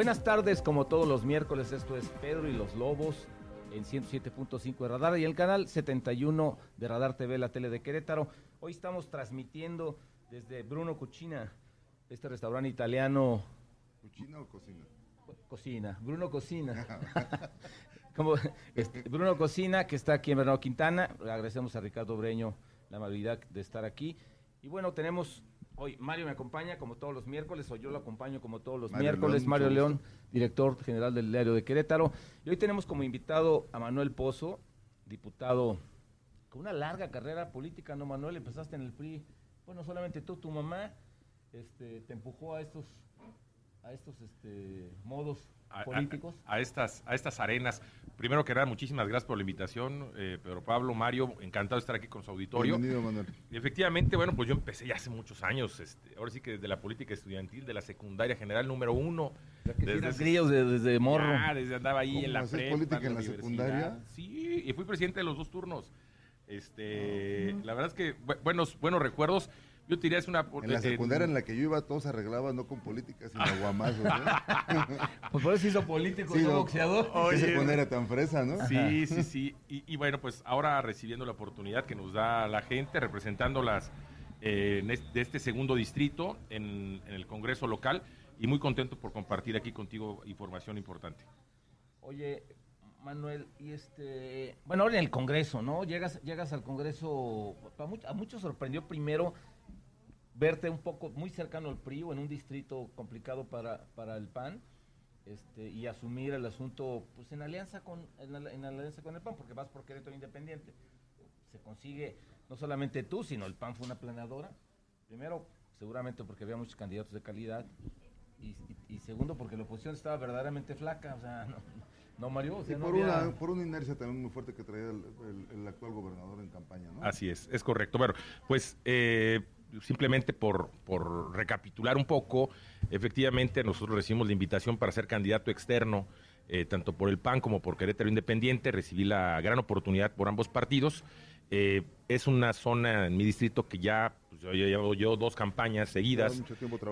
Buenas tardes, como todos los miércoles, esto es Pedro y los Lobos en 107.5 de Radar y el canal 71 de Radar TV, la tele de Querétaro. Hoy estamos transmitiendo desde Bruno Cucina, este restaurante italiano. ¿Cucina o cocina? Cocina, Bruno Cocina. como, este, Bruno Cocina, que está aquí en Bernardo Quintana. Le agradecemos a Ricardo Breño la amabilidad de estar aquí. Y bueno, tenemos Hoy Mario me acompaña como todos los miércoles, o yo lo acompaño como todos los miércoles. Mario León, director general del diario de Querétaro. Y hoy tenemos como invitado a Manuel Pozo, diputado con una larga carrera política, ¿no, Manuel? Empezaste en el PRI. Bueno, solamente tú, tu mamá, este, te empujó a estos, a estos este, modos políticos. A, estas, a estas arenas. Primero que nada, muchísimas gracias por la invitación, eh, Pedro Pablo, Mario, encantado de estar aquí con su auditorio. Bienvenido, Manuel. Y efectivamente, bueno, pues yo empecé ya hace muchos años, este, ahora sí que desde la política estudiantil, de la secundaria general número uno. Desde grillos desde, morro. Ah, desde andaba ahí en la prepa, política en la, secundaria? Sí, y fui presidente de los dos turnos. Este, la verdad es que buenos, buenos recuerdos. Yo tiré es una... En la secundaria en la que yo iba, todos se arreglaban no con políticas, sino guamazos, ¿no? pues por eso hizo político, sí, no boxeador. Oye, secundaria tan fresa, ¿no? Sí, sí, sí. Y, bueno, pues ahora recibiendo la oportunidad que nos da la gente, representando las eh, de este segundo distrito en, el Congreso local, y muy contento por compartir aquí contigo información importante. Oye, Manuel, y este, bueno, ahora en el Congreso, ¿no? Llegas, llegas al Congreso, a muchos sorprendió primero verte un poco muy cercano al PRI o en un distrito complicado para, para el PAN este, y asumir el asunto pues en alianza con en, alianza con el PAN porque vas por Querétaro Independiente. Se consigue no solamente tú sino el PAN fue una planeadora. Primero seguramente porque había muchos candidatos de calidad y, segundo porque la oposición estaba verdaderamente flaca o sea no, no Mario por, una, por una inercia también muy fuerte que traía el, el, actual gobernador en campaña ¿no? así es es correcto. Bueno pues eh, simplemente por, por recapitular un poco, efectivamente nosotros recibimos la invitación para ser candidato externo, eh, tanto por el PAN como por Querétaro Independiente, recibí la gran oportunidad por ambos partidos. Eh, es una zona en mi distrito que ya, pues, yo, llevo yo dos campañas seguidas,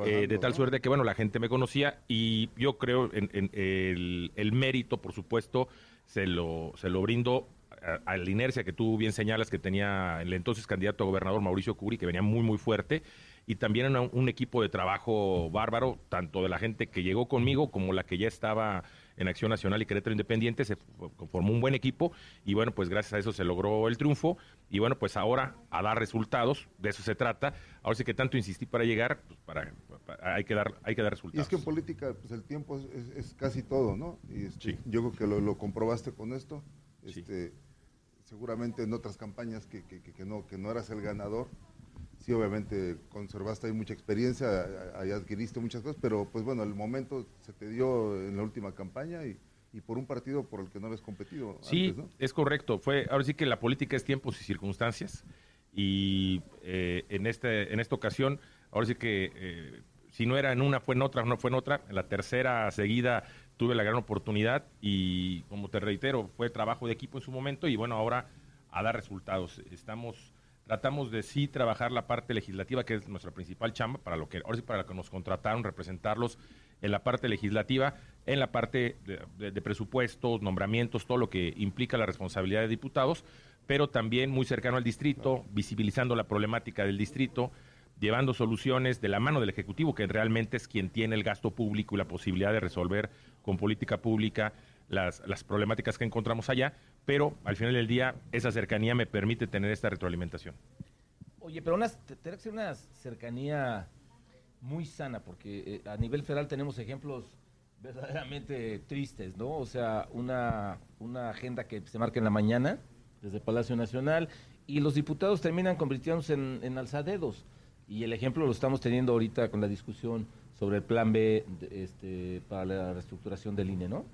eh, de tal suerte que, bueno, la gente me conocía y yo creo en, el, el, mérito, por supuesto, se lo, se lo brindo a, la inercia que tú bien señalas que tenía el entonces candidato a gobernador Mauricio Curi, que venía muy, muy fuerte, y también un equipo de trabajo bárbaro, tanto de la gente que llegó conmigo como la que ya estaba en Acción Nacional y Querétaro Independiente, se formó un buen equipo y bueno, pues gracias a eso se logró el triunfo y bueno, pues ahora a dar resultados, de eso se trata. Ahora sí que tanto insistí para llegar, pues para, hay que dar hay que dar resultados. Y es que en política pues el tiempo es, casi todo, ¿no? Y este, yo creo que lo, lo comprobaste con esto. Este, seguramente en otras campañas que, que, no, que no eras el ganador, sí obviamente conservaste ahí mucha experiencia, ahí adquiriste muchas cosas, pero pues bueno, el momento se te dio en la última campaña y, y por un partido por el que no habías competido. Sí, es correcto. Fue, ahora sí que la política es tiempos y circunstancias y eh, en, este, en esta ocasión, ahora sí que eh, si no era en una, fue en otra, no fue en otra. En la tercera seguida tuve la gran oportunidad y, como te reitero, fue trabajo de equipo en su momento y bueno, ahora a dar resultados. Estamos, tratamos de sí trabajar la parte legislativa, que es nuestra principal chamba, para lo que, ahora sí para lo que nos contrataron, representarlos en la parte legislativa, en la parte de, de presupuestos, nombramientos, todo lo que implica la responsabilidad de diputados, pero también muy cercano al distrito, visibilizando la problemática del distrito, llevando soluciones de la mano del Ejecutivo, que realmente es quien tiene el gasto público y la posibilidad de resolver con política pública las, las problemáticas que encontramos allá, pero al final del día esa cercanía me permite tener esta retroalimentación. Oye, pero una, tiene que ser una cercanía muy sana, porque eh, a nivel federal tenemos ejemplos verdaderamente tristes, ¿no? O sea, una, una agenda que se marca en la mañana desde Palacio Nacional y los diputados terminan convirtiéndose en, en alzadedos Y el ejemplo lo estamos teniendo ahorita con la discusión sobre el plan B este, para la reestructuración del INE, ¿no?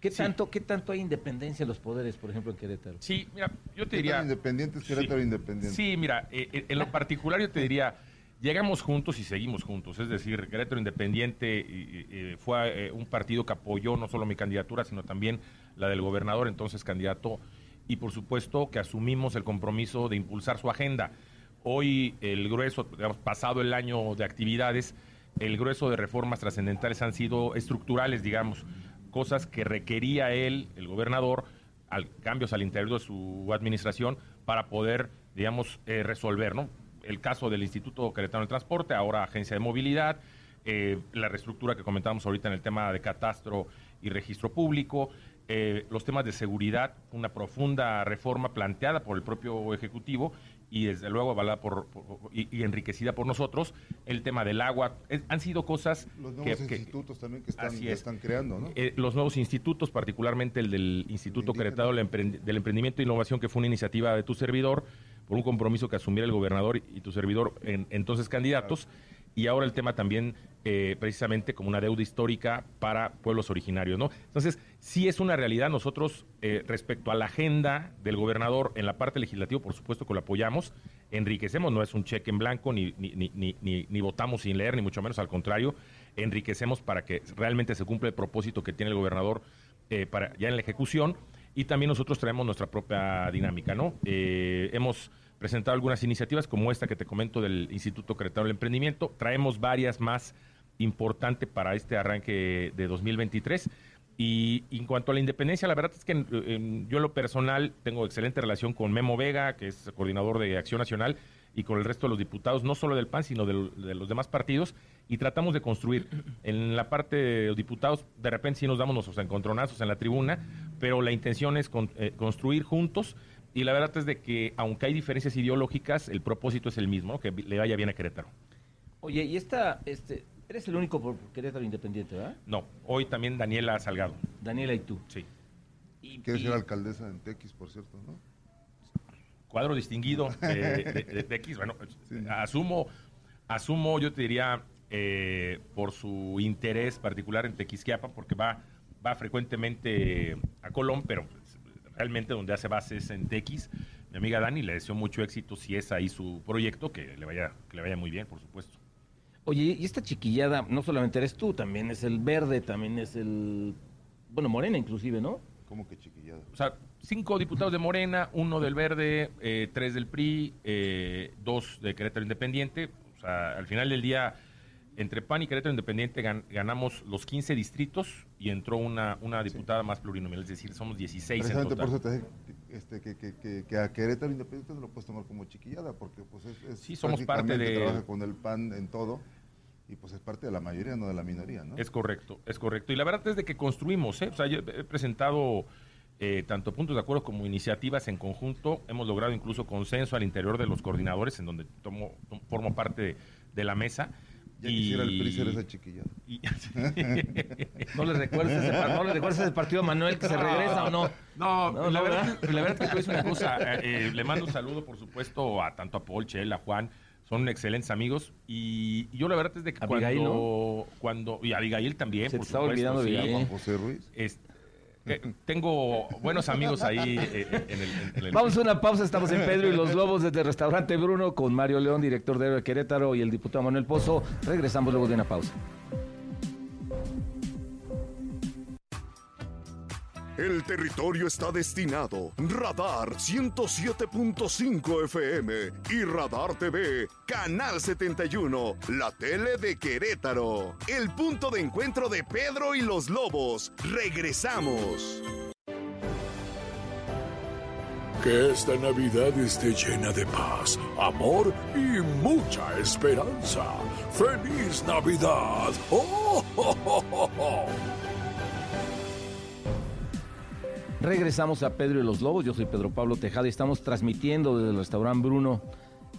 ¿Qué, tanto, ¿Qué tanto hay independencia en los poderes, por ejemplo, en Querétaro? Sí, mira, yo te diría... Independiente es Querétaro independiente. Sí, mira, eh, eh, en lo particular yo te diría, llegamos juntos y seguimos juntos. Es decir, Querétaro Independiente fue un partido que apoyó no solo mi candidatura, sino también la del gobernador, entonces candidato, y por supuesto que asumimos el compromiso de impulsar su agenda. Hoy el grueso, digamos, pasado el año de actividades, el grueso de reformas trascendentales han sido estructurales, digamos, cosas que requería él, el gobernador, cambios al interior de su administración para poder, digamos, eh, resolver, ¿no? El caso del Instituto Queretano del Transporte, ahora Agencia de Movilidad, eh, la reestructura que comentábamos ahorita en el tema de catastro y registro público, eh, los temas de seguridad, una profunda reforma planteada por el propio Ejecutivo y desde luego avalada por, y, enriquecida por nosotros, el tema del agua, han sido cosas... Los nuevos institutos también que están, creando, ¿no? Eh, los nuevos institutos, particularmente el del Instituto Queretado del Emprendimiento e Innovación, que fue una iniciativa de tu servidor, por un compromiso que asumiera el gobernador y tu servidor, en, entonces candidatos y ahora el tema también eh, precisamente como una deuda histórica para pueblos originarios, ¿no? Entonces, sí es una realidad. Nosotros, eh, respecto a la agenda del gobernador en la parte legislativa, por supuesto que lo apoyamos, enriquecemos, no es un cheque en blanco, ni, ni, ni, ni, ni votamos sin leer, ni mucho menos, al contrario, enriquecemos para que realmente se cumpla el propósito que tiene el gobernador eh, para ya en la ejecución, y también nosotros traemos nuestra propia dinámica, ¿no? hemos presentado algunas iniciativas como esta que te comento del Instituto Cretano del Emprendimiento. Traemos varias más importantes para este arranque de 2023. Y, en cuanto a la independencia, la verdad es que yo en lo personal tengo excelente relación con Memo Vega, que es coordinador de Acción Nacional, y con el resto de los diputados, no solo del PAN, sino de, los demás partidos, y tratamos de construir. En la parte de los diputados, de repente sí nos damos nuestros encontronazos en la tribuna, pero la intención es eh, construir juntos y la verdad es de que, aunque hay diferencias ideológicas, el propósito es el mismo, que le vaya bien a Querétaro. Oye, y esta, este, eres el único por Querétaro independiente, ¿verdad? No, hoy también Daniela Salgado. Daniela y tú. Sí. Y, Quieres ser alcaldesa en Tequis, por cierto, ¿no? Cuadro distinguido de, Tequis. Bueno, asumo, asumo, yo te diría, eh, por su interés particular en Tequisquiapa, porque va, va frecuentemente a Colón, pero realmente donde hace bases en TX. Mi amiga Dani le deseo mucho éxito si es ahí su proyecto, que le vaya, que le vaya muy bien, por supuesto. Oye, y esta chiquillada, no solamente eres tú, también es el verde, también es el, bueno, Morena inclusive, ¿no? ¿Cómo que chiquillada? O sea, cinco diputados de Morena, uno del Verde, eh, tres del PRI, eh, dos de Querétaro Independiente. O sea, al final del día entre PAN y Querétaro Independiente ganamos los 15 distritos y entró una, una diputada más plurinominal, es decir, somos 16 en total. por eso te este, que, que, que, a Querétaro Independiente no lo puedes tomar como chiquillada, porque pues es, sí, somos parte de... trabaja con el PAN en todo y pues es parte de la mayoría, no de la minoría, ¿no? Es correcto, es correcto. Y la verdad es de que construimos, ¿eh? O sea, yo he presentado eh, tanto puntos de acuerdo como iniciativas en conjunto. Hemos logrado incluso consenso al interior de los coordinadores, en donde tomo, formo parte de la mesa y... quisiera el ser esa chiquilla. no le recuerdes ese, no le ese partido a Manuel que se regresa o no. No, la, verdad, la verdad es que es una cosa. Eh, eh, le mando un saludo, por supuesto, a tanto a Paul, Chel, a Juan. Son excelentes amigos. Y, yo la verdad es de que cuando, cuando. Y Abigail también, se por estaba olvidando de Juan José Ruiz. Este, tengo buenos amigos ahí eh, eh, en, el, Vamos a una pausa, estamos en Pedro y los Lobos desde el restaurante Bruno con Mario León, director de Querétaro y el diputado Manuel Pozo. Regresamos luego de una pausa. El territorio está destinado. Radar 107.5 FM y Radar TV, Canal 71, la tele de Querétaro. El punto de encuentro de Pedro y los Lobos. Regresamos. Que esta Navidad esté llena de paz, amor y mucha esperanza. ¡Feliz Navidad! ¡Oh, oh, oh, oh Regresamos a Pedro y los Lobos. Yo soy Pedro Pablo Tejada y estamos transmitiendo desde el restaurante Bruno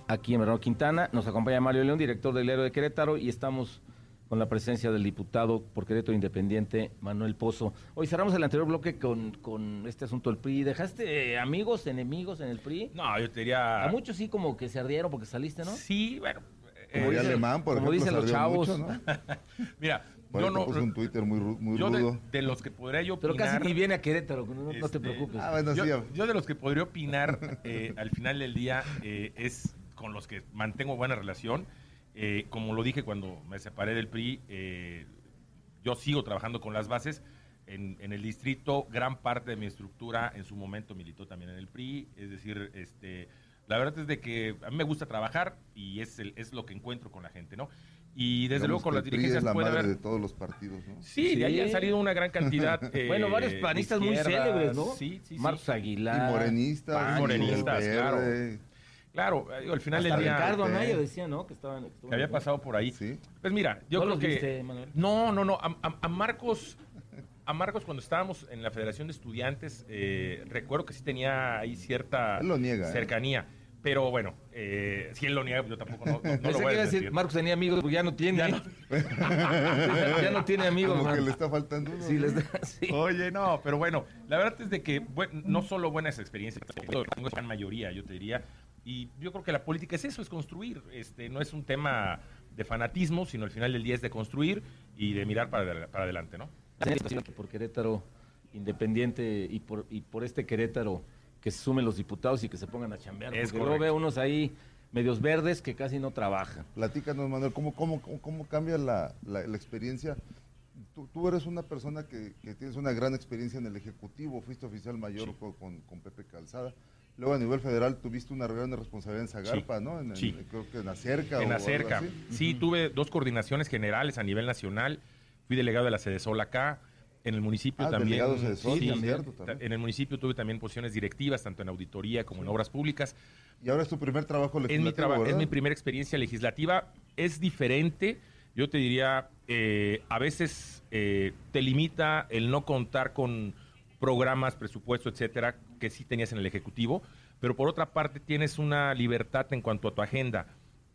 aquí en Bernardo Quintana. Nos acompaña Mario León, director del Héroe de Querétaro, y estamos con la presencia del diputado por Querétaro Independiente, Manuel Pozo. Hoy cerramos el anterior bloque con, con este asunto del PRI. ¿Dejaste amigos, enemigos en el PRI? No, yo te diría... A muchos sí como que se ardieron porque saliste, ¿no? Sí, bueno, como dice, alemán, por como ejemplo, dicen los chavos. mucho, ¿no? Mira, yo no. puso un Twitter muy, muy yo de, rudo. de los que podría yo Pero opinar. casi ni viene a Querétaro, no, no te Este, preocupes. Ah, bueno, sí. yo, yo de los que podría opinar eh, al final del día eh, es con los que mantengo buena relación. Eh, como lo dije cuando me separé del PRI, eh, yo sigo trabajando con las bases. En, en el distrito, gran parte de mi estructura en su momento militó también en el PRI. Es decir, este, la verdad es de que a mí me gusta trabajar y es, el- es lo que encuentro con la gente, ¿no? Y desde Digamos luego con las dirigencias la puede haber... de todos los partidos, ¿no? Sí, de ahí Sí. han salido una gran cantidad. eh, bueno, varios panistas muy célebres, ¿no? Sí, sí, sí. Marcos Aguilar. y morenistas, Pan, y morenistas, el claro. Claro, eh, digo, al final del día Ricardo Anaya decía, ¿no? Que estaban. que había pasado por ahí. Sí. Pues mira, yo ¿No creo los que viste, Manuel? no, no, no. A, a- a Marcos, a Marcos cuando estábamos en la Federación de Estudiantes, eh, recuerdo que sí tenía ahí cierta Él lo niega, ¿eh? Pero bueno, eh, si él lo niega, yo tampoco no, no- no Pensé lo voy a decir, decir. Marcos tenía amigos, porque ya no tiene. Ya no. no, ya no tiene amigos. Como que le está faltando uno. Sí, ¿no? les da- sí. Oye, no, pero bueno, la verdad es de que buen- no solo buenas experiencias, tengo gran mayoría, yo te diría, y yo creo que la política es eso, es construir, este, no es un tema de fanatismo, sino al final del día es de construir y de mirar para, para adelante, ¿no? por Querétaro independiente y por, y por este Querétaro que se sumen los diputados y que se pongan a chambear. Es porque luego veo unos ahí medios verdes que casi no trabajan. Platícanos, Manuel, ¿cómo, cómo, cómo, cómo cambia la, la- la experiencia? Tú, tú eres una persona que, que tienes una gran experiencia en el Ejecutivo, fuiste oficial mayor Sí. con, con- con Pepe Calzada. Luego a nivel federal tuviste una gran responsabilidad en Zagarpa, ¿no? En, el- Sí. Creo que en Acerca. En o acerca. algo así. Sí, tuve dos coordinaciones generales a nivel nacional. Fui delegado de la Sede Sol acá. En el municipio Ah, también. sí, cierto, también. En el municipio tuve también posiciones directivas, tanto en auditoría como en obras públicas. Y ahora es tu primer trabajo Es legislativo, mi, traba- es mi primera experiencia legislativa. Es diferente. Yo te diría, eh, a veces eh, te limita el no contar con programas, presupuesto, etcétera, que sí tenías en el Ejecutivo. Pero por otra parte, tienes una libertad en cuanto a tu agenda.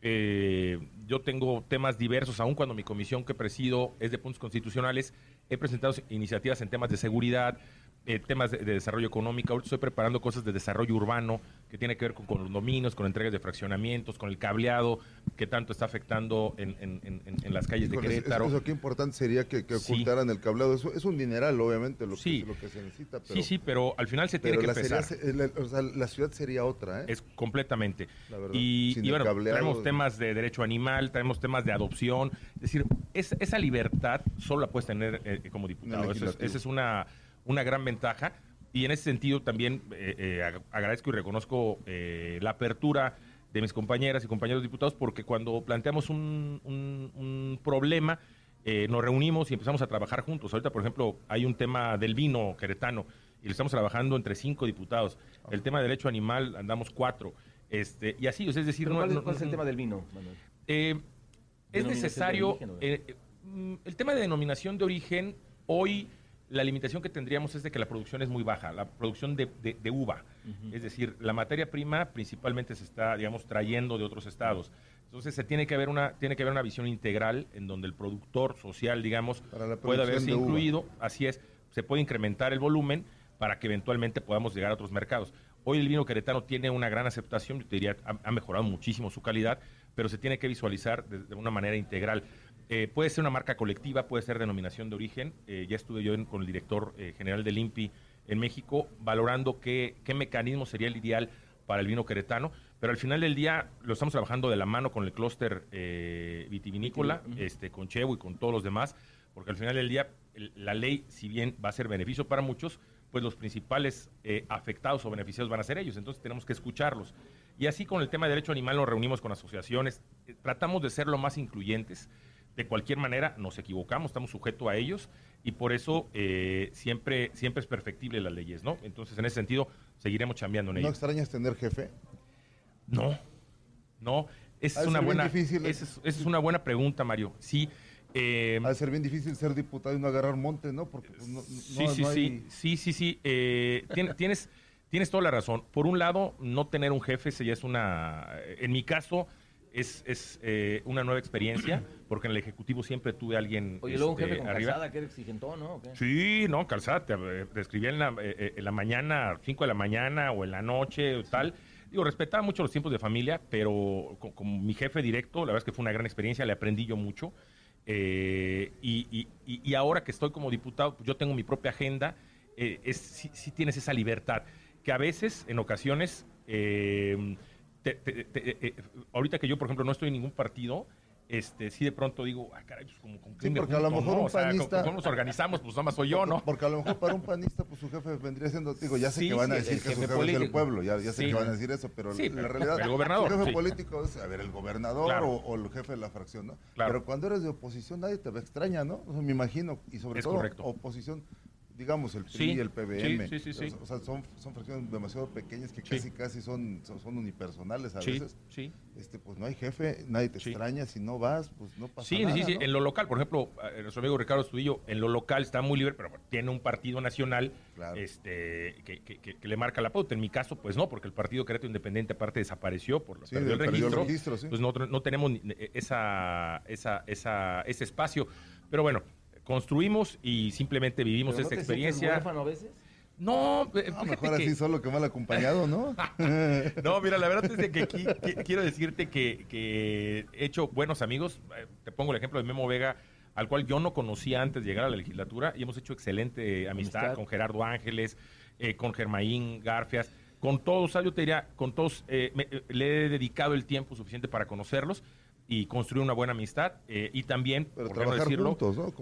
Eh, yo tengo temas diversos, aun cuando mi comisión que presido es de puntos constitucionales, he presentado iniciativas en temas de seguridad, eh, temas de, de desarrollo económico. Ahorita estoy preparando cosas de desarrollo urbano que tiene que ver con, con los dominios, con entregas de fraccionamientos, con el cableado que tanto está afectando en, en- en- en- en las calles de Híjole, Querétaro. Eso, qué importante sería que, que Sí. ocultaran el cableado. Eso, es un dineral, obviamente, lo, Sí. que, lo que se necesita. Pero, sí, sí, pero al final se tiene que la, empezar. la- o sea, la ciudad sería otra, ¿eh? Es completamente. La verdad, Y, y bueno, cableado. traemos temas de derecho animal, traemos temas de adopción. Es decir, es- esa libertad solo la puedes tener eh, como diputado. Es- esa es una, una gran ventaja. Y en ese sentido también eh, eh, ag- agradezco y reconozco eh, la apertura de mis compañeras y compañeros diputados porque cuando planteamos un, un- un problema, nos reunimos y empezamos a trabajar juntos. Ahorita, por ejemplo, hay un tema del vino queretano y lo estamos trabajando entre cinco diputados. El tema de derecho animal andamos cuatro. Este, y así, o sea, es decir, no- ¿Cuál, es- no- cuál es el no- tema del vino, Manuel? es de necesario. mm, el tema de denominación de origen, hoy la limitación que tendríamos es de que la producción es muy baja, la producción de, de- de uva. Es decir, la materia prima principalmente se está, digamos, trayendo de otros estados. Entonces se tiene que haber una, tiene que haber una visión integral en donde el productor social, digamos, pueda uva. incluido. Así es, se puede incrementar el volumen para que eventualmente podamos llegar a otros mercados. Hoy el vino queretano tiene una gran aceptación, yo te diría, ha, ha mejorado muchísimo su calidad, pero se tiene que visualizar de, de una manera integral. Eh, puede ser una marca colectiva, puede ser denominación de origen. Eh, ya estuve yo en- con el director eh, general del INPI en México valorando qué, qué mecanismo sería el ideal para el vino queretano, pero al final del día lo estamos trabajando de la mano con el clúster vitivinícola, este, con Chevo y con todos los demás, porque al final del día el- la ley, si bien va a ser beneficio para muchos, pues los principales afectados o beneficiados van a ser ellos, entonces tenemos que escucharlos. Y así con el tema de derecho animal nos reunimos con asociaciones, tratamos de ser lo más incluyentes. De cualquier manera, nos equivocamos, estamos sujetos a ellos y por eso eh, siempre, siempre es perfectible las leyes, ¿no? Entonces, en ese sentido, seguiremos chambeando en ¿No ello. extrañas tener jefe? No, no, esa es una buena, difícil, esa es, esa es una buena pregunta, Mario. Sí, eh, Ha de ser bien difícil ser diputado y no agarrar monte, ¿no? Porque pues, no, no- Sí, no sí, hay- sí, sí, sí, sí. eh, tien- tienes, tienes toda la razón. Por un lado, no tener un jefe, ya es una, en mi caso, es, es eh, una nueva experiencia, porque en el Ejecutivo siempre tuve a alguien Oye, luego un este, jefe con arriba. calzada que era exigentón, ¿no? ¿O qué? Sí, no, calzada, te, eh, te escribía en la, eh, eh, en la mañana, 5 de la mañana o en la noche o tal. digo, respetaba mucho los tiempos de familia, pero como mi jefe directo, la verdad es que fue una gran experiencia, le aprendí yo mucho. Eh, y, ahora que estoy como diputado, yo tengo mi propia agenda, eh, es, sí, tienes esa libertad, que a veces, en ocasiones, eh, ahorita que yo, por ejemplo, no estoy en ningún partido, este, sí de pronto digo, ah, caray, pues como con sí, porque a lo mejor un panista... ¿Cómo nos organizamos? Pues nada más soy yo, ¿no? Porque a lo mejor para un panista, pues su jefe vendría siendo, digo, ya sé que van a decir que su jefe es del pueblo, ya, ya sé que van a decir eso, pero la realidad, el gobernador, su jefe político es, a ver, el gobernador o, el jefe de la fracción, ¿no? Pero cuando eres de oposición nadie te extraña, ¿no? O sea, me imagino, y sobre todo oposición, digamos, el PRI y el PBM. o sea, son, son fracciones demasiado pequeñas que casi casi son, son, unipersonales a veces. Sí. Este, pues no hay jefe, nadie te extraña, si no vas, pues no pasa nada. Sí, sí, sí, en lo local, por ejemplo, eh, nuestro amigo Ricardo Estudillo, en lo local está muy libre, pero tiene un partido nacional este, que, que, le marca la pauta. En mi caso, pues no, porque el partido Querétaro Independiente aparte desapareció, por perdió el registro, pues no, no tenemos esa, esa, esa, ese espacio. Pero bueno, construimos y simplemente vivimos esta experiencia. a veces? No, eh, mejor así solo que mal acompañado, ¿no? no, mira, la verdad es que quiero decirte que, he hecho buenos amigos. Eh, te pongo el ejemplo de Memo Vega, al cual yo no conocía antes de llegar a la legislatura y hemos hecho excelente amistad, con Gerardo Ángeles, eh, con Germaín Garfias, con todos, yo te diría, con todos le he dedicado el tiempo suficiente para conocerlos y construir una buena amistad eh, y también, por no decirlo,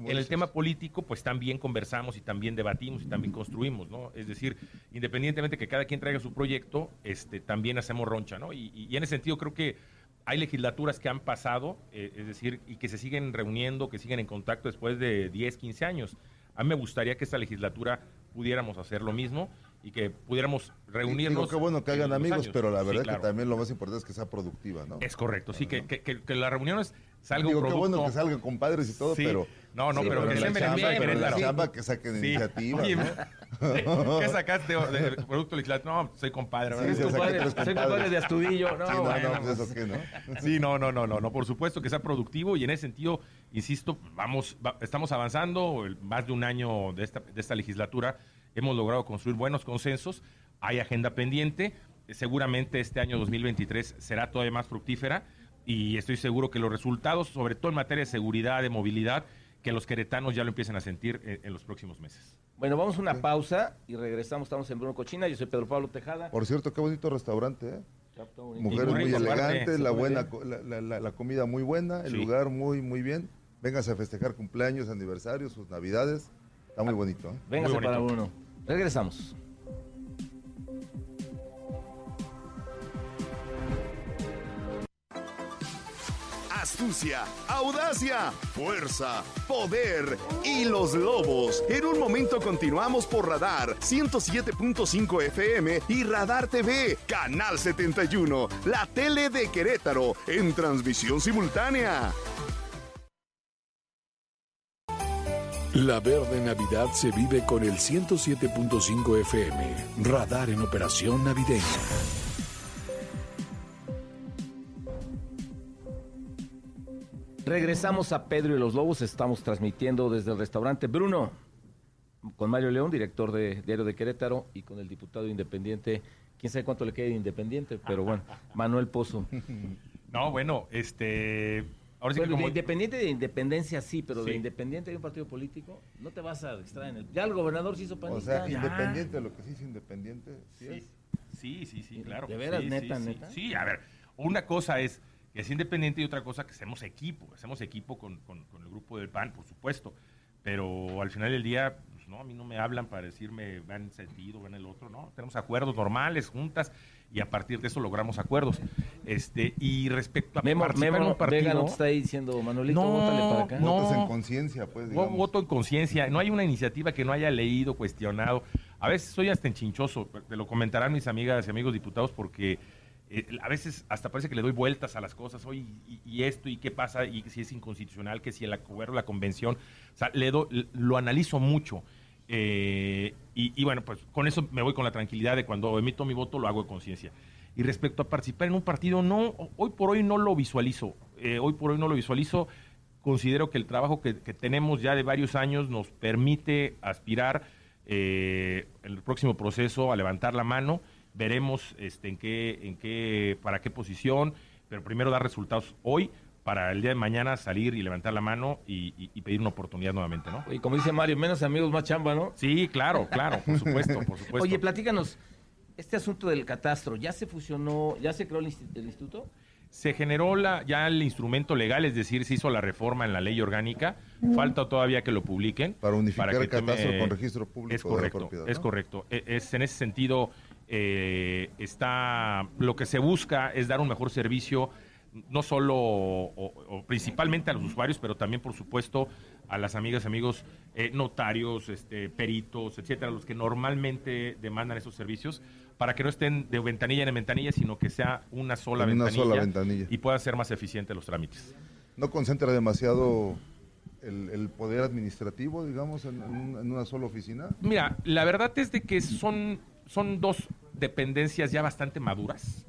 en el tema político, pues también conversamos y también debatimos y también construimos, ¿no? Es decir, independientemente que cada quien traiga su proyecto, este, también hacemos roncha, ¿no? Y, en ese sentido creo que hay legislaturas que han pasado, eh, es decir, y que se siguen reuniendo, que siguen en contacto después de 10, 15 años. A mí me gustaría que esta legislatura pudiéramos hacer lo mismo y que pudiéramos reunirnos. Digo, qué bueno que hagan amigos, pero la verdad que también lo más importante es que sea productiva, ¿no? Es correcto, sí, que, que, que, las reuniones salga Digo, un producto. qué bueno que salgan compadres y todo, pero... No, no, pero, que se en la chamba, que saquen iniciativas, ¿no? ¿Qué sacaste del producto legislativo? No, soy compadre. Sí, soy, compadre, soy compadre de Astudillo. No, sí, no, no, pues eso qué, ¿no? Sí, no, no, no, no, no, por supuesto que sea productivo y en ese sentido, insisto, vamos, estamos avanzando más de un año de esta, de esta legislatura hemos logrado construir buenos consensos, hay agenda pendiente, seguramente este año 2023 será todavía más fructífera y estoy seguro que los resultados, sobre todo en materia de seguridad, de movilidad, que los queretanos ya lo empiecen a sentir en, los próximos meses. Bueno, vamos a una pausa y regresamos. Estamos en Bruno Cochina. Yo soy Pedro Pablo Tejada. Por cierto, qué bonito restaurante, ¿eh? Mujeres muy, elegantes, la, buena, la, comida muy buena, el lugar muy, muy bien. Véngase a festejar cumpleaños, aniversarios, sus navidades. Está muy bonito. ¿eh? Véngase para uno. Regresamos. astucia, audacia, fuerza, poder y los lobos. En un momento continuamos por Radar 107.5 FM y Radar TV, Canal 71, la tele de Querétaro, en transmisión simultánea. La verde Navidad se vive con el 107.5 FM, radar en operación navideña. Regresamos a Pedro y los Lobos, estamos transmitiendo desde el restaurante Bruno, con Mario León, director de Diario de Querétaro, y con el diputado independiente, quién sabe cuánto le queda de independiente, pero bueno, Manuel Pozo. No, bueno, este Ahora sí como... de independiente de independencia sí, pero de independiente de un partido político no te vas a extraer en el... Ya el gobernador se hizo panista. O sea, independiente, lo que sí es independiente, ¿sí, sí, sí, sí, claro. ¿De veras, neta, neta? Sí, a ver, una cosa es que es independiente y otra cosa que hacemos equipo. Hacemos equipo con, con, el grupo del PAN, por supuesto. Pero al final del día, pues no, a mí no me hablan para decirme van en sentido, van en el otro, no. Tenemos acuerdos normales, juntas y a partir de eso logramos acuerdos. Este, y respecto a Memo, Memo Vega no te está diciendo, Manolito, no, para acá. No, en conciencia, pues, digamos. Voto en conciencia. No hay una iniciativa que no haya leído, cuestionado. A veces soy hasta enchinchoso, te lo comentarán mis amigas y amigos diputados, porque eh, a veces hasta parece que le doy vueltas a las cosas, hoy y, esto, y qué pasa, y si es inconstitucional, que si el acuerdo, la convención, o sea, le lo analizo mucho. Eh, y, bueno, pues con eso me voy con la tranquilidad de cuando emito mi voto lo hago de conciencia. Y respecto a participar en un partido, no, hoy por hoy no lo visualizo. Eh, hoy por hoy no lo visualizo. Considero que el trabajo que, tenemos ya de varios años nos permite aspirar eh, en el próximo proceso a levantar la mano veremos este, en qué, en qué, para qué posición, pero primero dar resultados hoy para el día de mañana salir y levantar la mano y, pedir una oportunidad nuevamente, ¿no? Y como dice Mario, menos amigos, más chamba, ¿no? Sí, claro, claro, por supuesto, por supuesto. Oye, platícanos, este asunto del catastro, ¿ya se fusionó, ya se creó el, instituto? Se generó la, ya el instrumento legal, es decir, se hizo la reforma en la ley orgánica. Falta todavía que lo publiquen. Para unificar el catastro con registro público es correcto, de la propiedad. Es correcto. E, es, en ese sentido, eh, está lo que se busca es dar un mejor servicio no solo o, principalmente a los usuarios, pero también, por supuesto, a las amigas, amigos, eh, notarios, este, peritos, etcétera, los que normalmente demandan esos servicios, para que no estén de ventanilla en ventanilla, sino que sea una sola, ventanilla, y puedan ser más eficientes los trámites. ¿No concentra demasiado el, poder administrativo, digamos, en, en, una sola oficina? Mira, la verdad es de que son, son dos dependencias ya bastante maduras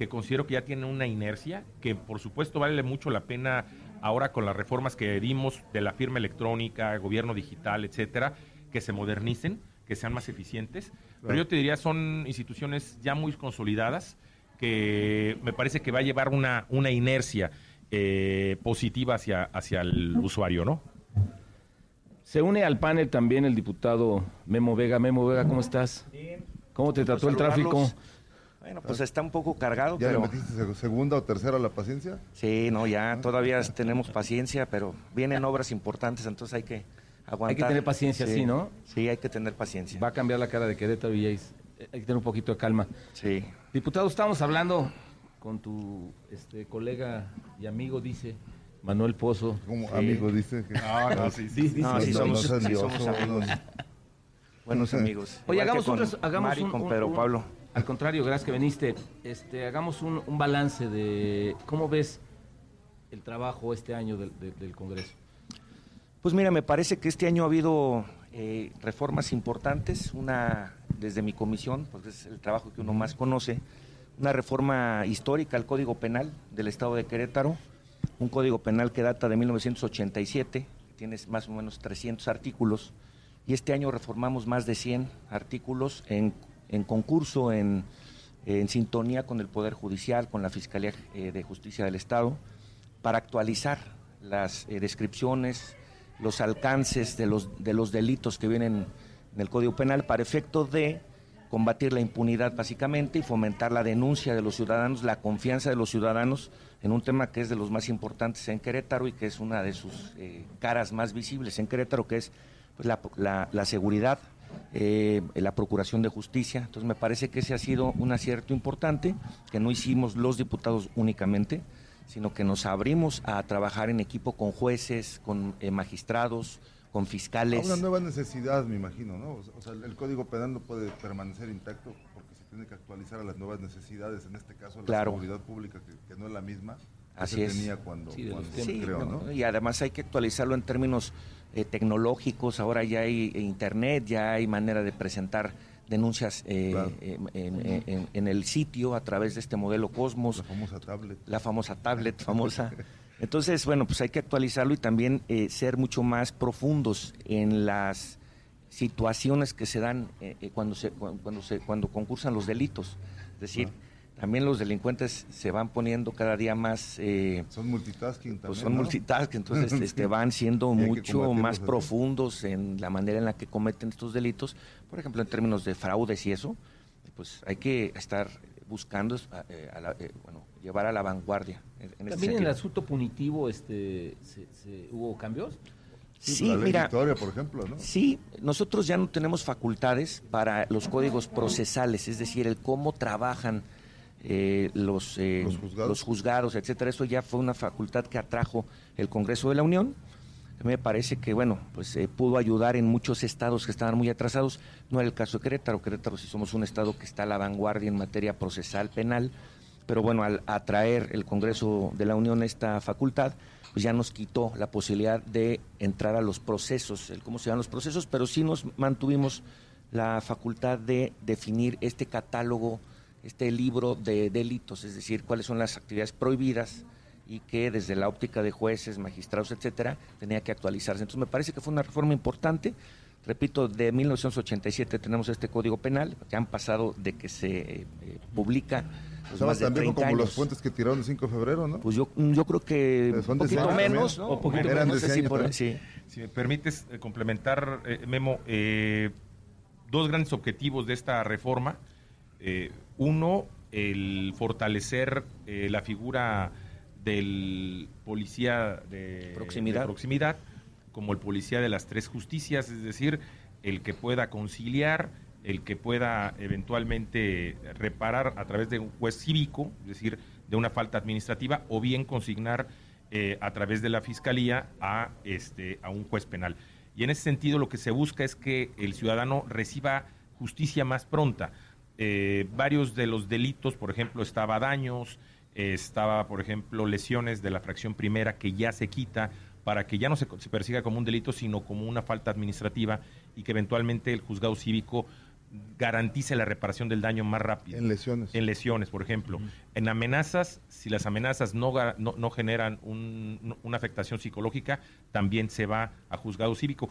que considero que ya tiene una inercia, que por supuesto vale mucho la pena ahora con las reformas que dimos de la firma electrónica, gobierno digital, etcétera, que se modernicen, que sean más eficientes. Pero yo te diría, son instituciones ya muy consolidadas, que me parece que va a llevar una, una inercia eh, positiva hacia, hacia el usuario, ¿no? Se une al panel también el diputado Memo Vega. Memo Vega, ¿cómo estás? Bien. ¿Cómo te trató el tráfico? Bueno, pues está un poco cargado, ¿Ya pero... metiste segunda o tercera la paciencia? Sí, no, ya todavía tenemos paciencia, pero vienen obras importantes, entonces hay que aguantar. Hay que tener paciencia, sí, ¿no? Sí, hay que tener paciencia. Va a cambiar la cara de Querétaro y hay que tener un poquito de calma. Sí. Diputado, estamos hablando con tu este, colega y amigo, dice Manuel Pozo. ¿Cómo amigo dice? Que... No, no, sí, sí, sí, sí, somos, amigos. Buenos amigos. Oye, hagamos, un, hagamos un, con Pedro Pablo al contrario, gracias que viniste. Este, hagamos un, balance de cómo ves el trabajo este año del, Congreso. Pues mira, me parece que este año ha habido eh, reformas importantes. Una, desde mi comisión, porque es el trabajo que uno más conoce, una reforma histórica al Código Penal del Estado de Querétaro, un Código Penal que data de 1987, tiene más o menos 300 artículos, y este año reformamos más de 100 artículos en en concurso, en, sintonía con el Poder Judicial, con la Fiscalía eh, de Justicia del Estado, para actualizar las eh, descripciones, los alcances de los, de los delitos que vienen en el Código Penal para efecto de combatir la impunidad básicamente y fomentar la denuncia de los ciudadanos, la confianza de los ciudadanos en un tema que es de los más importantes en Querétaro y que es una de sus eh, caras más visibles en Querétaro, que es pues, la, la seguridad eh, la Procuración de Justicia. Entonces me parece que ese ha sido un acierto importante, que no hicimos los diputados únicamente, sino que nos abrimos a trabajar en equipo con jueces, con eh, magistrados, con fiscales. una nueva necesidad, me imagino, ¿no? O sea, el Código Penal no puede permanecer intacto porque se tiene que actualizar a las nuevas necesidades, en este caso la seguridad pública, que, no es la misma que Así se es. tenía cuando, sí, ¿no? Y además hay que actualizarlo en términos eh, tecnológicos, ahora ya hay internet, ya hay manera de presentar denuncias eh, en, el sitio a través de este modelo Cosmos. La famosa tablet. La famosa tablet, famosa. Entonces, bueno, pues hay que actualizarlo y también eh, ser mucho más profundos en las situaciones que se dan cuando se cuando se cuando concursan los delitos. Es decir, también los delincuentes se van poniendo cada día más... Eh, son multitasking pues también, Son multitasking, entonces este, van siendo mucho más profundos en la manera en la que cometen estos delitos. Por ejemplo, en términos de fraudes y eso, pues hay que estar buscando eh, eh, bueno, llevar a la vanguardia. También en el asunto punitivo este, hubo cambios. Sí, mira, por ejemplo, Sí, nosotros ya no tenemos facultades para los códigos procesales, es decir, el cómo trabajan eh, los, eh, los, juzgados. etcétera. Eso ya fue una facultad que atrajo el Congreso de la Unión. Me parece que, bueno, pues eh, pudo ayudar en muchos estados que estaban muy atrasados. No era el caso de Querétaro. Querétaro sí somos un estado que está a la vanguardia en materia procesal penal. Pero bueno, al atraer el Congreso de la Unión esta facultad, pues ya nos quitó la posibilidad de entrar a los procesos, el cómo se llaman los procesos, pero sí nos mantuvimos la facultad de definir este catálogo este libro de delitos, es decir, cuáles son las actividades prohibidas y que desde la óptica de jueces, magistrados, etcétera, tenía que actualizarse. Entonces me parece que fue una reforma importante Repito, de 1987 tenemos este Código Penal, que han pasado de que se eh, publica pues más de 30 como los puentes que tiraron el 5 de febrero, ¿no? Pues yo, yo creo que un poquito menos, ¿no? O poquito menos. Si, si me permites eh, complementar, eh, Memo, eh, dos grandes objetivos de esta reforma. Uno, el fortalecer la figura del policía de proximidad. de proximidad, como el policía de las tres justicias, es decir, el que pueda conciliar, el que pueda eventualmente reparar a través de un juez cívico, es decir, de una falta administrativa, o bien consignar eh, a través de la fiscalía a, este, a un juez penal. Y en ese sentido lo que se busca es que el ciudadano reciba justicia más pronta. Eh, varios de los delitos, por ejemplo, estaba daños, estaba, por ejemplo, lesiones de la fracción primera que ya se quita para que ya no se, se persiga como un delito, sino como una falta administrativa y que eventualmente el juzgado cívico garantice la reparación del daño más rápido. En lesiones. En lesiones, por ejemplo. En amenazas, si las amenazas no, no, generan una afectación psicológica, también se va a juzgado cívico.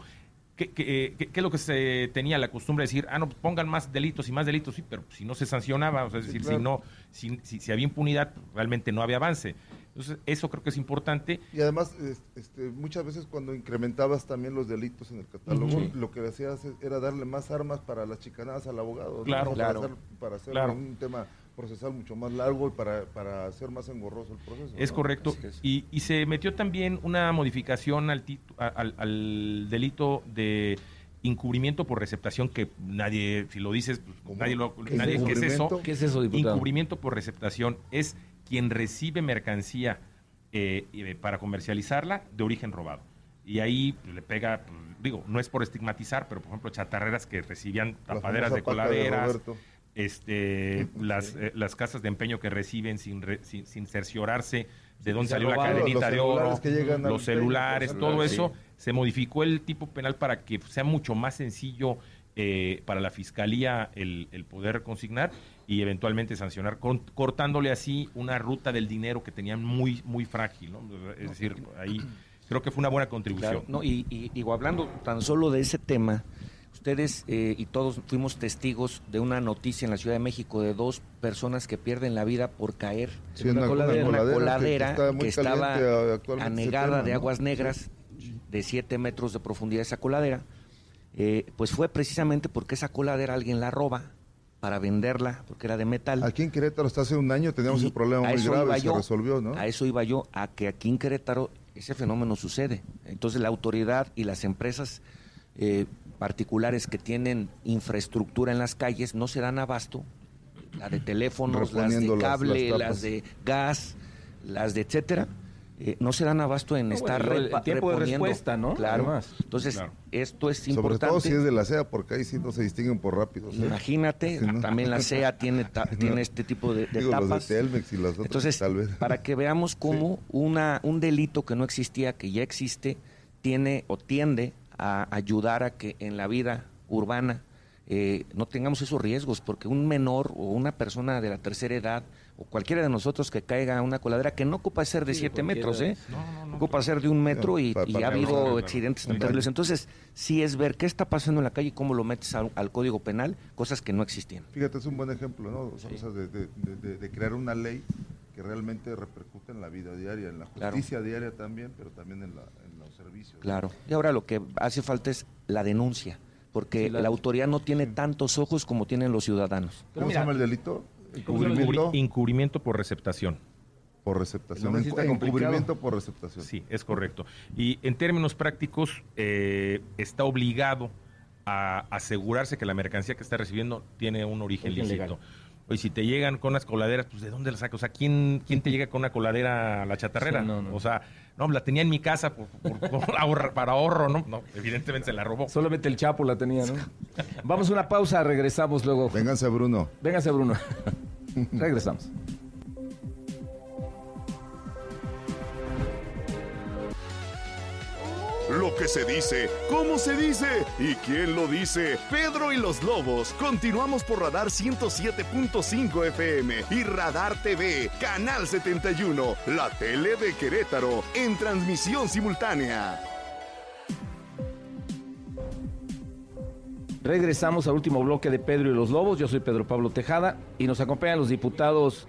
¿Qué, qué, es lo que se tenía la costumbre de decir? Ah, no, pongan más delitos y más delitos, sí, pero si no se sancionaba, o sea, es decir, si, no, si, si, había impunidad, realmente no había avance. Entonces, eso creo que es importante. Y además, este, muchas veces cuando incrementabas también los delitos en el catálogo, lo que hacías era darle más armas para las chicanadas al abogado. Claro, claro. Para hacer, un tema procesal mucho más largo y para, para hacer más engorroso el proceso. Es correcto. Y, y, se metió también una modificación al, al, al delito de encubrimiento por receptación que nadie si lo dices pues, nadie lo nadie ¿qué es eso qué es eso diputado? encubrimiento por receptación es quien recibe mercancía eh, eh, para comercializarla de origen robado. Y ahí pues, le pega, pues, digo, no es por estigmatizar, pero por ejemplo, chatarreras que recibían tapaderas de coladeras, este, las, eh, las casas de empeño que reciben sin, sin, cerciorarse de dónde salió la cadenita de oro, los celulares, todo eso, se modificó el tipo penal para que sea mucho más sencillo para la fiscalía el, el poder consignar y eventualmente sancionar, cortándole así una ruta del dinero que tenían muy, muy frágil. ¿no? Es decir, ahí creo que fue una buena contribución. no, y, y, hablando tan solo de ese tema, ustedes eh, y todos fuimos testigos de una noticia en la Ciudad de México de dos personas que pierden la vida por caer en una, coladera, que, estaba anegada de aguas negras de 7 metros de profundidad esa coladera. Eh, pues fue precisamente porque esa coladera alguien la roba para venderla, porque era de metal. Aquí en Querétaro hasta hace un año teníamos un problema muy grave, se resolvió, ¿no? A eso iba yo, a que aquí en Querétaro ese fenómeno sucede. Entonces la autoridad y las empresas eh, particulares que tienen infraestructura en las calles no se dan abasto, la de teléfonos, las de cable, las de gas, las de etcétera, eh, no se dan abasto en estar bueno, el tiempo de respuesta, ¿no? Claro. Entonces, esto es importante. Sobre todo si es de la SEA, porque ahí sí no se distinguen por rápido. Imagínate, también la SEA tiene, tiene este tipo de, de tapas. Entonces, para que veamos cómo una, un delito que no existía, que ya existe, tiene o tiende a ayudar a que en la vida urbana eh, no tengamos esos riesgos, porque un menor o una persona de la tercera edad o cualquiera de nosotros que caiga a una coladera que no ocupa ser de 7 metros, ¿eh? ocupa ser de un metro y, ha habido accidentes terribles. Entonces, sí es ver qué está pasando en la calle y cómo lo metes al, Código Penal, cosas que no existían. Fíjate, es un buen ejemplo, ¿no? O sea, de, crear una ley que realmente repercute en la vida diaria, en la justicia diaria también, pero también en, los servicios. Claro. Y ahora lo que hace falta es la denuncia, porque la, autoridad no tiene tantos ojos como tienen los ciudadanos. ¿Cómo se llama el delito? Encubrimiento, por receptación. Por receptación. encubrimiento por receptación. Sí, es correcto. Y en términos prácticos, eh, está obligado a asegurarse que la mercancía que está recibiendo tiene un origen lícito. Oye, si te llegan con unas coladeras, pues ¿de dónde las sacas? O sea, ¿quién, quién te llega con una coladera a la chatarrera? O sea, no, la tenía en mi casa por, para ahorro, ¿no? No, evidentemente se la robó. Solamente el Chapo la tenía, ¿no? Vamos a una pausa, regresamos luego. Vénganse, Bruno. Vénganse, Bruno. regresamos. Lo que se dice, cómo se dice y quién lo dice. Pedro y los Lobos. Continuamos por Radar 107.5 FM y Radar TV, Canal 71, la tele de Querétaro, en transmisión simultánea. Regresamos al último bloque de Pedro y los Lobos. Yo soy Pedro Pablo Tejada y nos acompañan los diputados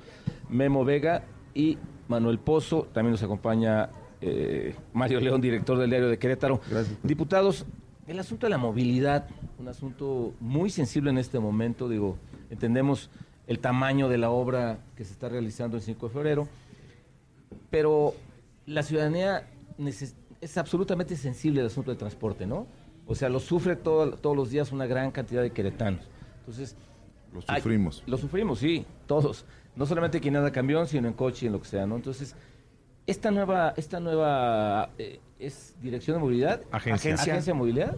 Memo Vega y Manuel Pozo. También nos acompaña eh, Mario León, director del diario de Querétaro. Gracias. Diputados, el asunto de la movilidad, un asunto muy sensible en este momento. Digo, entendemos el tamaño de la obra que se está realizando el 5 de febrero, pero la ciudadanía es absolutamente sensible al asunto del transporte, ¿no? O sea, lo sufre todo- todos los días una gran cantidad de queretanos. Entonces, Lo hay- sufrimos. lo sufrimos, sí, todos. No solamente quien anda camión, sino en coche y en lo que sea, ¿no? Entonces, esta nueva, esta nueva eh, es dirección de movilidad, Agencia. agencia de movilidad.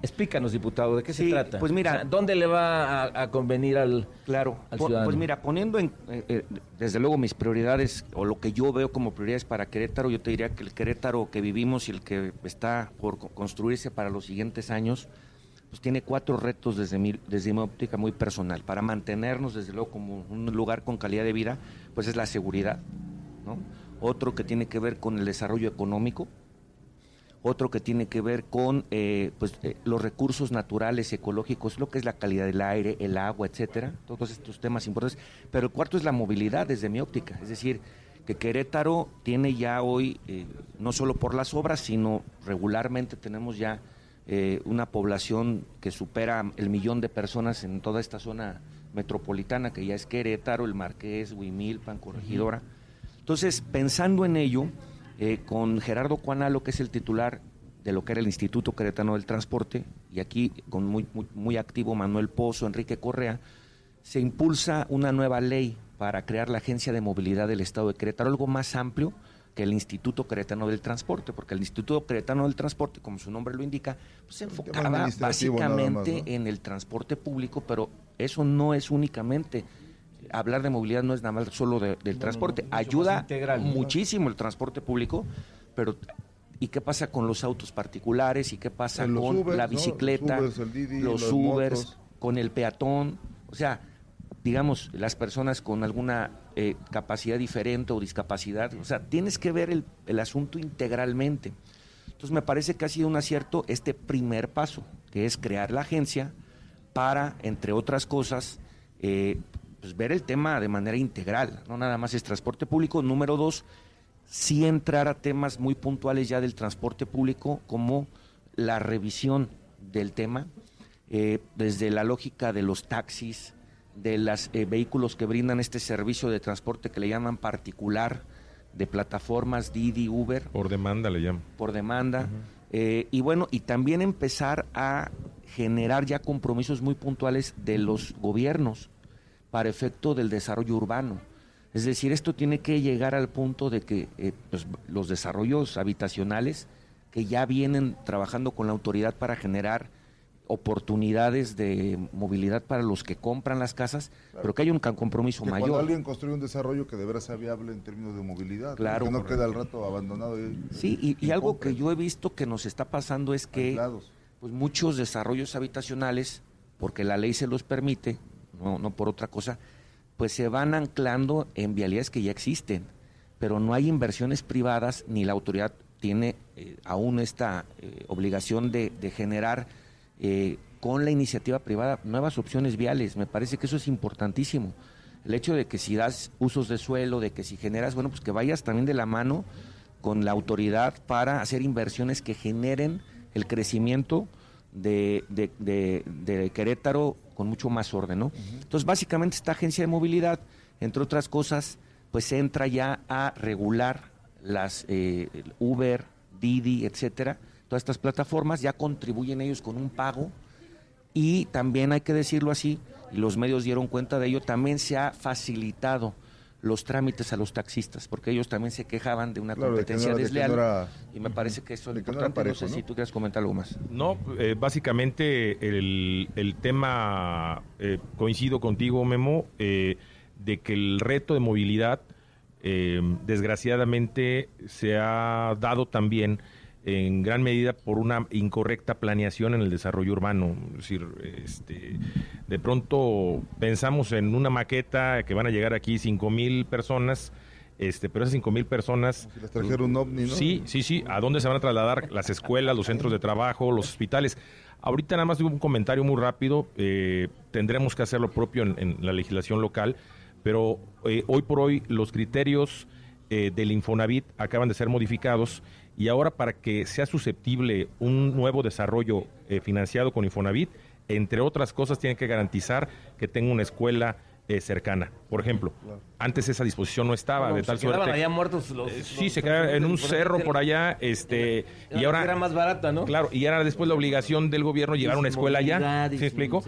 Explícanos, diputado, ¿de qué se Sí, trata? pues mira- O sea, ¿dónde le va a, a convenir al Claro, al Po- ciudadano? pues mira, poniendo en, eh, eh, desde luego mis prioridades o lo que yo veo como prioridades para Querétaro, yo te diría que el Querétaro que vivimos y el que está por co- construirse para los siguientes años, pues tiene cuatro retos desde mi, desde mi óptica muy personal. Para mantenernos, desde luego, como un lugar con calidad de vida, pues es la seguridad, ¿no? Otro que tiene que ver con el desarrollo económico, otro que tiene que ver con eh, pues, eh, los recursos naturales, ecológicos, lo que es la calidad del aire, el agua, etcétera, todos estos temas importantes. Pero el cuarto es la movilidad desde mi óptica, es decir, que Querétaro tiene ya hoy, eh, no solo por las obras, sino regularmente tenemos ya una población que supera el millón de personas en toda esta zona metropolitana, que ya es Querétaro, el Marqués, Huimilpan, Corregidora. Entonces, pensando en ello, eh, con Gerardo Cuanalo, que es el titular de lo que era el Instituto Queretano del Transporte, y aquí con muy, muy, muy activo Manuel Pozo, Enrique Correa, se impulsa una nueva ley para crear la Agencia de Movilidad del Estado de Querétaro, algo más amplio que el Instituto Queretano del Transporte, porque el Instituto Queretano del Transporte, como su nombre lo indica, pues se enfocaba más, básicamente ¿no? en el transporte público, pero eso no es únicamente hablar de movilidad no es nada más solo de- del No, transporte, no, no, mucho ayuda muchísimo el transporte público, pero ¿y qué pasa con los autos particulares? ¿Y qué pasa En los con Ubers, la ¿no? Los bicicleta, Ubers, el Didi, los las Ubers, con el peatón? O sea, digamos, las personas con alguna eh, capacidad diferente o discapacidad, o sea, tienes que ver el, el asunto integralmente. Entonces me parece que ha sido un acierto este primer paso, que es crear la agencia para, entre otras cosas, eh, pues ver el tema de manera integral, no nada más es transporte público. Número dos, sí entrar a temas muy puntuales ya del transporte público, como la revisión del tema, eh, desde la lógica de los taxis, de los vehículos que brindan este servicio de transporte que le llaman particular, de plataformas Didi, Uber, Por demanda le llaman. por demanda. Eh, y bueno, y también empezar a generar ya compromisos muy puntuales de los gobiernos para efecto del desarrollo urbano. Es decir, esto tiene que llegar al punto de que eh, pues, los desarrollos habitacionales que ya vienen trabajando con la autoridad para generar oportunidades de movilidad para los que compran las casas, pero que haya un compromiso Que cuando mayor. alguien construye un desarrollo que de veras sea viable en términos de movilidad, Claro. que no queda al rato abandonado. y- Sí, y, algo compre, que yo he visto que nos está pasando es que aislados. pues muchos desarrollos habitacionales, porque la ley se los permite, no, no por otra cosa, pues se van anclando en vialidades que ya existen, pero no hay inversiones privadas ni la autoridad tiene eh, aún esta eh, obligación de, de generar eh, con la iniciativa privada nuevas opciones viales. Me parece que eso es importantísimo. El hecho de que si das usos de suelo, de que si generas, bueno, pues que vayas también de la mano con la autoridad para hacer inversiones que generen el crecimiento de, de- de- de Querétaro con mucho más orden, ¿no? Entonces, básicamente esta agencia de movilidad, entre otras cosas, pues entra ya a regular las eh, Uber, Didi, etcétera, todas estas plataformas ya contribuyen ellos con un pago y también hay que decirlo así, y los medios dieron cuenta de ello, también se ha facilitado los trámites a los taxistas, porque ellos también se quejaban de una Claro, de que no competencia de desleal no era- y me parece que eso es no importante. No, sé si tú quieres comentar algo más. No, eh, básicamente el, el tema, eh, coincido contigo, Memo, eh, de que el reto de movilidad, eh, desgraciadamente, se ha dado también en gran medida por una incorrecta planeación en el desarrollo urbano. Es decir, este, de pronto pensamos en una maqueta que van a llegar aquí cinco mil personas, este, pero esas cinco mil personas Si les trajera un ovni, ¿no? Sí, sí, sí. ¿A dónde se van a trasladar las escuelas, los centros de trabajo, los hospitales? Ahorita nada más un comentario muy rápido. Eh, tendremos que hacer lo propio en, la legislación local, pero eh, hoy por hoy los criterios eh, del Infonavit acaban de ser modificados y ahora para que sea susceptible un nuevo desarrollo financiado con Infonavit, entre otras cosas, tiene que garantizar que tenga una escuela eh, cercana. Por ejemplo, antes esa disposición no estaba de tal suerte. allá muertos los, eh, sí, se quedaban en un cerro por allá, este y ahora era más barata, ¿no? Claro, y era después la obligación del gobierno llevar una escuela allá. ¿Sí explico?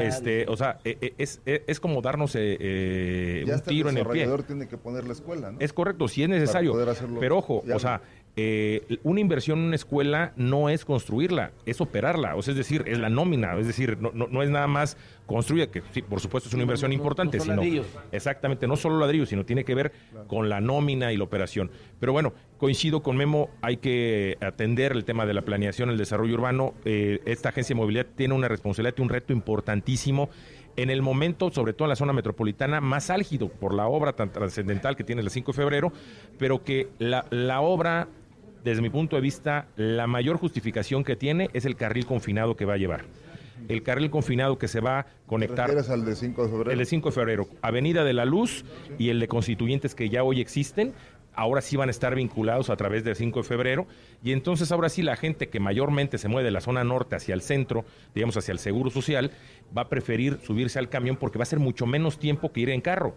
Este, o sea, eh, es, es, como darnos un tiro en el pie. tiene que poner la escuela, ¿no? Es correcto, si es necesario. Pero ojo, o sea, eh, una inversión en una escuela no es construirla, es operarla, o sea, es decir, es la nómina, es decir, no, no, es nada más construir, que sí, por supuesto es una inversión importante, sino exactamente, no solo ladrillos, sino tiene que ver con la nómina y la operación. Pero bueno, coincido con Memo, hay que atender el tema de la planeación, el desarrollo urbano. Eh, esta agencia de movilidad tiene una responsabilidad y un reto importantísimo. En el momento, sobre todo en la zona metropolitana, más álgido por la obra tan trascendental que tiene el 5 de febrero, pero que la, la obra desde mi punto de vista, la mayor justificación que tiene es el carril confinado que va a llevar. El carril confinado que se va a conectar. ¿Te al de 5 de febrero? El de 5 de febrero. Avenida de la Luz y el de Constituyentes que ya hoy existen. Ahora sí van a estar vinculados a través del 5 de febrero. Y entonces ahora sí la gente que mayormente se mueve de la zona norte hacia el centro, digamos hacia el Seguro Social, va a preferir subirse al camión porque va a ser mucho menos tiempo que ir en carro.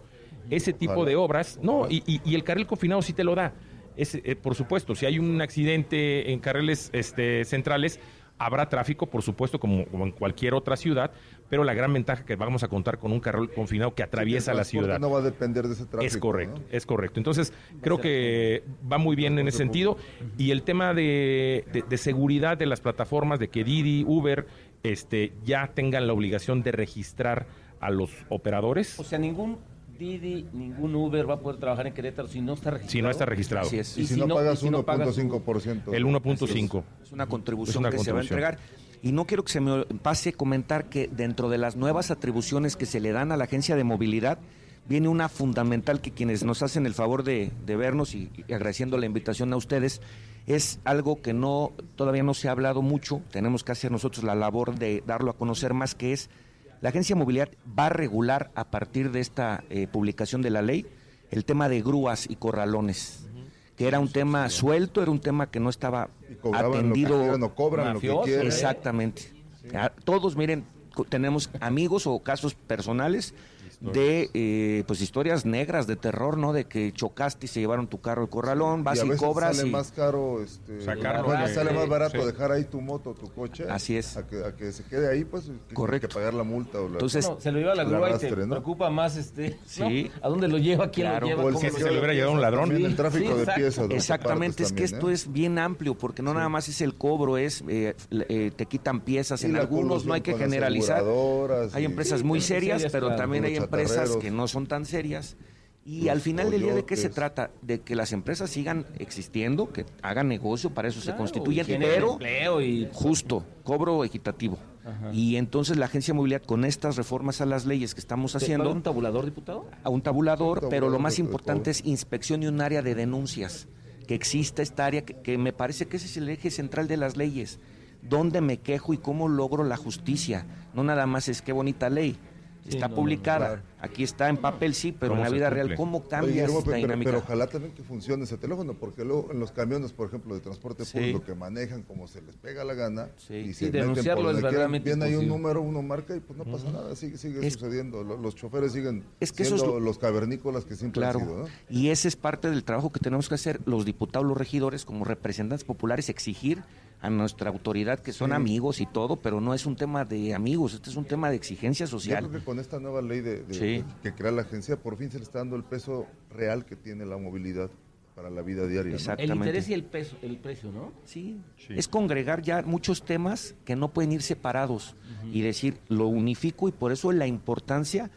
Ese tipo de obras, no, y, y el carril confinado sí te lo da es, eh, por supuesto, si hay un accidente en carriles este, centrales, habrá tráfico, por supuesto, como, en cualquier otra ciudad, pero la gran ventaja es que vamos a contar con un carril confinado que atraviesa la ciudad. No va a depender de ese tráfico. Es correcto, es correcto. Entonces, creo que va muy bien en ese sentido. Y el tema de, de, seguridad de las plataformas, de que Didi, Uber, este, ya tengan la obligación de registrar a los operadores. O sea, ningún Didi, ningún Uber va a poder trabajar en Querétaro si no está registrado. Si no está registrado. Y, si, no, pagas 1.5%. El 1.5. Es una contribución que se va a entregar. Y no quiero que se me pase comentar que dentro de las nuevas atribuciones que se le dan a la agencia de movilidad, viene una fundamental que quienes nos hacen el favor de, vernos y, y, agradeciendo la invitación a ustedes, es algo que no todavía no se ha hablado mucho, tenemos que hacer nosotros la labor de darlo a conocer más, que es la agencia movilidad va a regular a partir de esta eh, publicación de la ley el tema de grúas y corralones, que era un tema suelto, era un tema que no estaba atendido. cobran lo que quieren. Exactamente. Todos, miren, tenemos amigos o casos personales de eh, pues historias negras de terror, ¿no? De que chocaste y se llevaron tu carro al corralón, vas y, cobras sale más caro este, sale más barato dejar ahí tu moto, tu coche. Así es. A que, se quede ahí, pues Correcto. que pagar la multa o la, Entonces, se lo lleva a la grúa y te preocupa más este, sí. ¿A dónde lo lleva? ¿Quién lo lleva? O si se lo hubiera llevado un ladrón. el tráfico de piezas. Exactamente, es que esto ¿eh? es bien amplio porque no nada más es el cobro, es eh, eh, te quitan piezas en algunos, no hay que generalizar. Hay empresas muy serias, pero también hay empresas que no son tan serias. Y al final del día, ¿de qué se trata? De que las empresas sigan existiendo, que hagan negocio, para eso se constituyen, pero y... justo, cobro equitativo. Y entonces la agencia de movilidad, con estas reformas a las leyes que estamos haciendo... ¿A un tabulador, diputado? A un tabulador, pero lo más importante es inspección y un área de denuncias. Que exista esta área, que, que me parece que ese es el eje central de las leyes. ¿Dónde me quejo y cómo logro la justicia? No nada más es qué bonita ley está publicada. Aquí está en papel, sí, pero en la vida real, ¿cómo cambia esta dinámica? Pero, ojalá también que funcione ese teléfono, porque luego en los camiones, por ejemplo, de transporte público que manejan como se les pega la gana, y se denunciarlo es verdaderamente Viene ahí un número, uno marca y pues no pasa nada, sigue, sigue sucediendo. Los, choferes siguen es que siendo los cavernícolas que siempre han sido. Y ese es parte del trabajo que tenemos que hacer los diputados, los regidores, como representantes populares, exigir a nuestra autoridad, que son amigos y todo, pero no es un tema de amigos, este es un tema de exigencia social. Yo creo que con esta nueva ley de, que crea la agencia, por fin se le está dando el peso real que tiene la movilidad para la vida diaria. El interés y el, peso, el precio, ¿no? Sí. es congregar ya muchos temas que no pueden ir separados y decir, lo unifico y por eso la importancia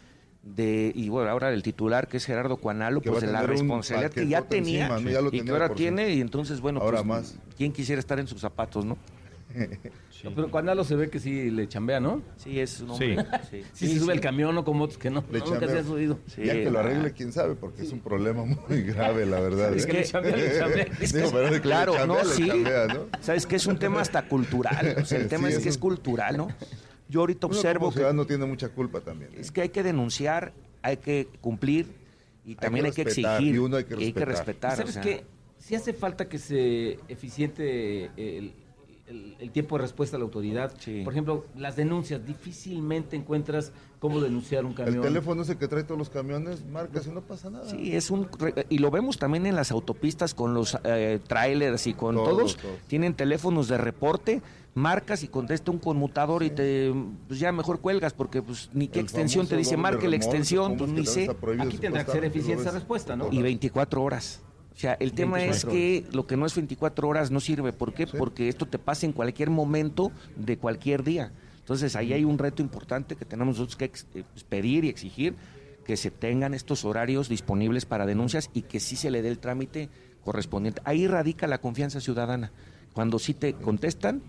de y bueno ahora el titular que es Gerardo Cuanalo pues de la responsabilidad que ya tenía y que ahora tiene y entonces bueno ahora pues, más quién quisiera estar en sus zapatos no No, pero cuando se ve que sí le chambea, ¿no? Sí, es un Sí. hombre. Sí, Sí, se sube sí. el camión, no como otros que no. Le nunca se ha subido. Sí, ya que lo ah, arregle, quién sabe, porque es un problema muy grave, la verdad. Es ¿eh? que le chambea, le chambea. Es que Digo, es- pero de que le claro, chambea, no, le sí. chambea, ¿no? Sabes que es un tema hasta cultural. O sea, el tema Sí, es es que es un- cultural, ¿no? Yo ahorita Uno observo como que ciudadano tiene mucha culpa también. ¿eh? es que hay que denunciar, hay que cumplir y también hay que, respetar, exigir. y uno hay que y respetar. respetar, o ¿Sabes sea, qué? Si hace falta que se eficiente el, el- el tiempo de respuesta a la autoridad. Sí. Por ejemplo, las denuncias. Difícilmente encuentras cómo denunciar un El camión. teléfono ese que trae todos los camiones, marcas y no pasa nada. Sí, es un y lo vemos también en las autopistas con los eh, trailers y con Todos, todos, todos. tienen teléfonos de reporte, marcas y contesta un conmutador y te pues ya mejor cuelgas porque pues ni qué El extensión te dice marque la extensión, ¿cómo pues es ni sé. Aquí tendrá que ser eficiencia respuesta, ¿no? Y todas 24 horas. O sea, el tema es 24 que lo que no es 24 horas no sirve. ¿Por qué? Sí. Porque esto te pasa en cualquier momento de cualquier día. Entonces ahí hay un reto importante que tenemos nosotros que eh, pues, pedir y exigir que se tengan estos horarios disponibles para denuncias y que sí se le dé el trámite correspondiente. Ahí radica la confianza ciudadana. Cuando sí te contestan,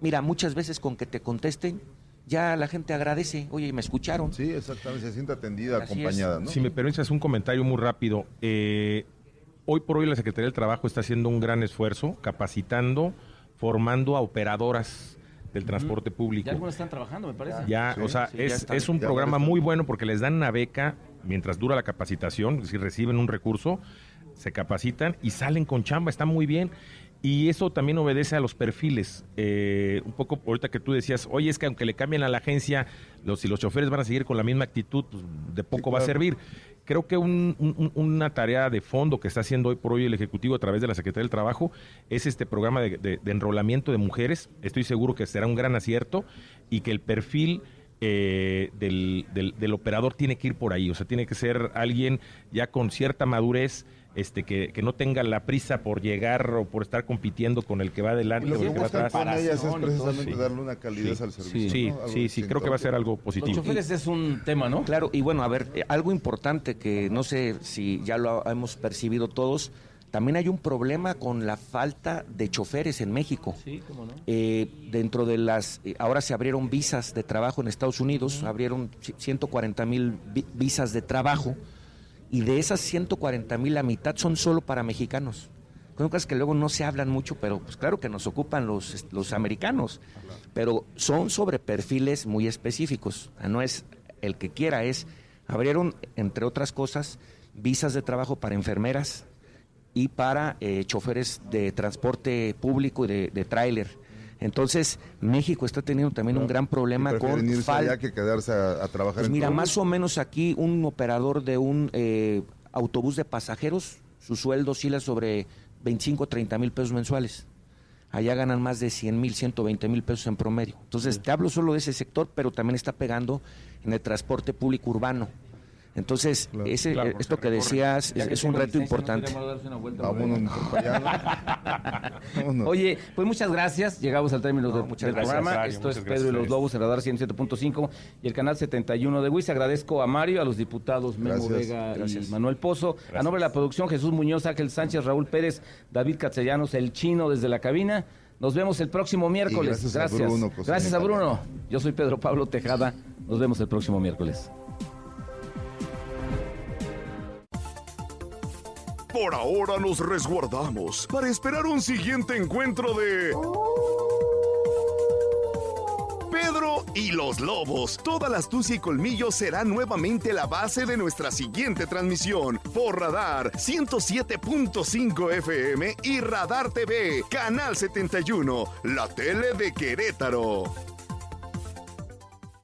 mira, muchas veces con que te contesten, ya la gente agradece, oye, me escucharon. Sí, exactamente, se siente atendida, Así acompañada, ¿no? Si me permites un comentario muy rápido. Eh, hoy por hoy la Secretaría del Trabajo está haciendo un gran esfuerzo capacitando, formando a operadoras del transporte público. Ya algunos están trabajando, me parece. Ya, Sí, o sea, sí, ya es, están. es un Ya programa muy bueno porque les dan una beca mientras dura la capacitación, si reciben un recurso, se capacitan y salen con chamba, está muy bien. Y eso también obedece a los perfiles. Eh, un poco ahorita que tú decías, oye, es que aunque le cambien a la agencia, los, si los choferes van a seguir con la misma actitud, pues de poco va a servir. Creo que un- un- una tarea de fondo que está haciendo hoy por hoy el Ejecutivo a través de la Secretaría del Trabajo es este programa de, enrolamiento de mujeres. Estoy seguro que será un gran acierto y que el perfil eh, del- del operador tiene que ir por ahí. O sea, tiene que ser alguien ya con cierta madurez. Este, que, que no tenga la prisa por llegar o por estar compitiendo con el que va adelante lo o el que va atrás. con ellas es precisamente sí. darle una calidez Sí. al servicio. Sí, sí, sí, creo que va a ser algo Los positivo. choferes es un tema, ¿no? Claro, y bueno, a ver, eh, algo importante que no sé si ya lo hemos percibido todos, también hay un problema con la falta de choferes en México. Sí, cómo no. Eh, dentro de las, eh, ahora se abrieron visas de trabajo en Estados Unidos, abrieron ci- 140 mil vi- visas de trabajo, y de esas 140 mil la mitad son solo para mexicanos. Son cosas que luego no se hablan mucho, pero pues claro que nos ocupan los, los americanos, pero son sobre perfiles muy específicos. No es el que quiera, es, abrieron, entre otras cosas, visas de trabajo para enfermeras y para eh, choferes de transporte público y de tráiler. Entonces, México está teniendo también un gran problema con irse allá que quedarse a, a trabajar Pues en mira, todo. más o menos aquí un operador de un eh, autobús de pasajeros, su sueldo oscila sobre 25 30 mil pesos mensuales. Allá ganan más de 100 mil, 120 mil pesos en promedio. Entonces, te hablo solo de ese sector, pero también está pegando en el transporte público urbano. Entonces, Claro. ese, Claro, eh, esto que decías es, que es un reto ¿no importante. podríamos darse una vuelta, Vámonos ¿no? Vámonos. Oye, pues muchas gracias. Llegamos al término No, de- muchas del gracias, programa. Mario, Esto es Pedro y los Lobos en Radar 107.5 y el canal 71 de WIS. Agradezco a Mario, a los diputados Memo Gracias, Vega gracias. y Manuel Pozo. A nombre de la producción, Jesús Muñoz, Ángel Sánchez, Raúl Pérez, David Castellanos, el chino desde la cabina. Nos vemos el próximo miércoles. gracias a Bruno, Cocina Gracias a Bruno. Yo soy Pedro Pablo Tejada. Nos vemos el próximo miércoles. Por ahora nos resguardamos para esperar un siguiente encuentro de... Pedro y los Lobos. Toda la astucia y colmillo será nuevamente la base de nuestra siguiente transmisión por Radar 107.5 FM y Radar TV, Canal 71, la tele de Querétaro.